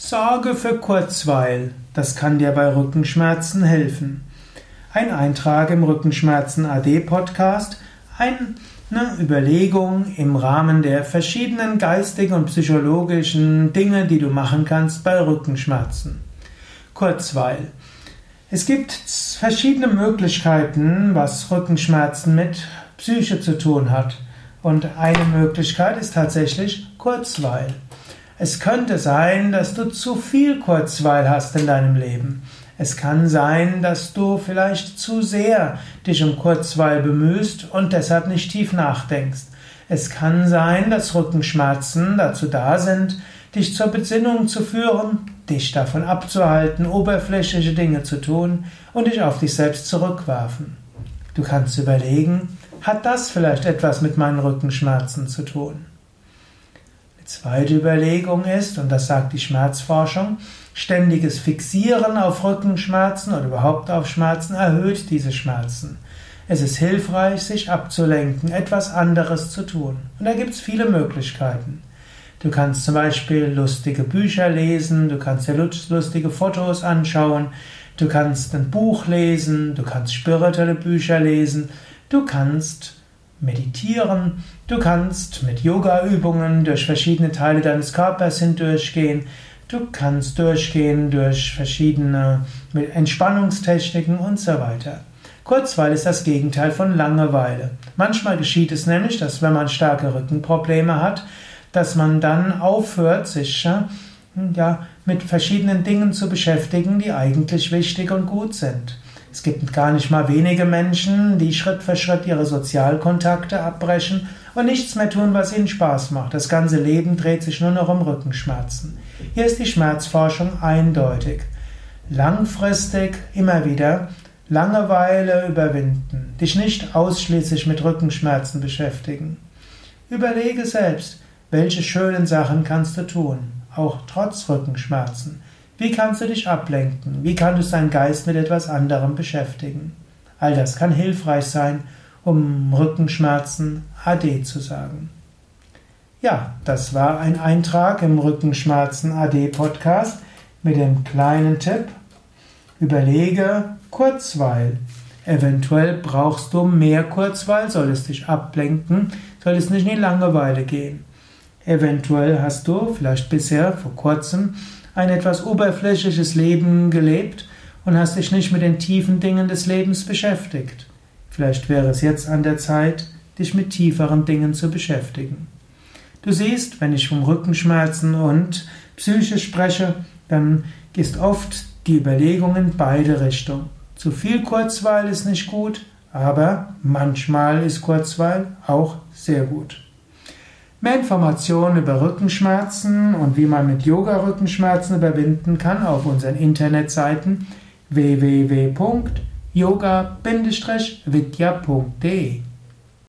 Sorge für Kurzweil, das kann dir bei Rückenschmerzen helfen. Ein Eintrag im Rückenschmerzen AD Podcast, eine Überlegung im Rahmen der verschiedenen geistigen und psychologischen Dinge, die du machen kannst bei Rückenschmerzen. Kurzweil. Es gibt verschiedene Möglichkeiten, was Rückenschmerzen mit Psyche zu tun hat. Und eine Möglichkeit ist tatsächlich Kurzweil. Es könnte sein, dass du zu viel Kurzweil hast in deinem Leben. Es kann sein, dass du vielleicht zu sehr dich um Kurzweil bemühst und deshalb nicht tief nachdenkst. Es kann sein, dass Rückenschmerzen dazu da sind, dich zur Besinnung zu führen, dich davon abzuhalten, oberflächliche Dinge zu tun und dich auf dich selbst zurückwerfen. Du kannst überlegen, hat das vielleicht etwas mit meinen Rückenschmerzen zu tun? Zweite Überlegung ist, und das sagt die Schmerzforschung, ständiges Fixieren auf Rückenschmerzen oder überhaupt auf Schmerzen erhöht diese Schmerzen. Es ist hilfreich, sich abzulenken, etwas anderes zu tun. Und da gibt es viele Möglichkeiten. Du kannst zum Beispiel lustige Bücher lesen, du kannst dir lustige Fotos anschauen, du kannst ein Buch lesen, du kannst spirituelle Bücher lesen, du kannst meditieren, du kannst mit Yoga-Übungen durch verschiedene Teile deines Körpers hindurchgehen, du kannst durchgehen durch verschiedene Entspannungstechniken und so weiter. Kurzweil ist das Gegenteil von Langeweile. Manchmal geschieht es nämlich, dass wenn man starke Rückenprobleme hat, dass man dann aufhört, sich ja, mit verschiedenen Dingen zu beschäftigen, die eigentlich wichtig und gut sind. Es gibt gar nicht mal wenige Menschen, die Schritt für Schritt ihre Sozialkontakte abbrechen und nichts mehr tun, was ihnen Spaß macht. Das ganze Leben dreht sich nur noch um Rückenschmerzen. Hier ist die Schmerzforschung eindeutig. Langfristig immer wieder Langeweile überwinden, dich nicht ausschließlich mit Rückenschmerzen beschäftigen. Überlege selbst, welche schönen Sachen kannst du tun, auch trotz Rückenschmerzen. Wie kannst du dich ablenken? Wie kannst du deinen Geist mit etwas anderem beschäftigen? All das kann hilfreich sein, um Rückenschmerzen AD zu sagen. Ja, das war ein Eintrag im Rückenschmerzen AD Podcast mit dem kleinen Tipp. Überlege Kurzweil. Eventuell brauchst du mehr Kurzweil, soll es dich ablenken, soll es nicht in die Langeweile gehen. Eventuell hast du vielleicht bisher vor kurzem ein etwas oberflächliches Leben gelebt und hast dich nicht mit den tiefen Dingen des Lebens beschäftigt. Vielleicht wäre es jetzt an der Zeit, dich mit tieferen Dingen zu beschäftigen. Du siehst, wenn ich vom Rückenschmerzen und Psyche spreche, dann ist oft die Überlegung in beide Richtungen. Zu viel Kurzweil ist nicht gut, aber manchmal ist Kurzweil auch sehr gut. Mehr Informationen über Rückenschmerzen und wie man mit Yoga Rückenschmerzen überwinden kann auf unseren Internetseiten www.yoga-vidya.de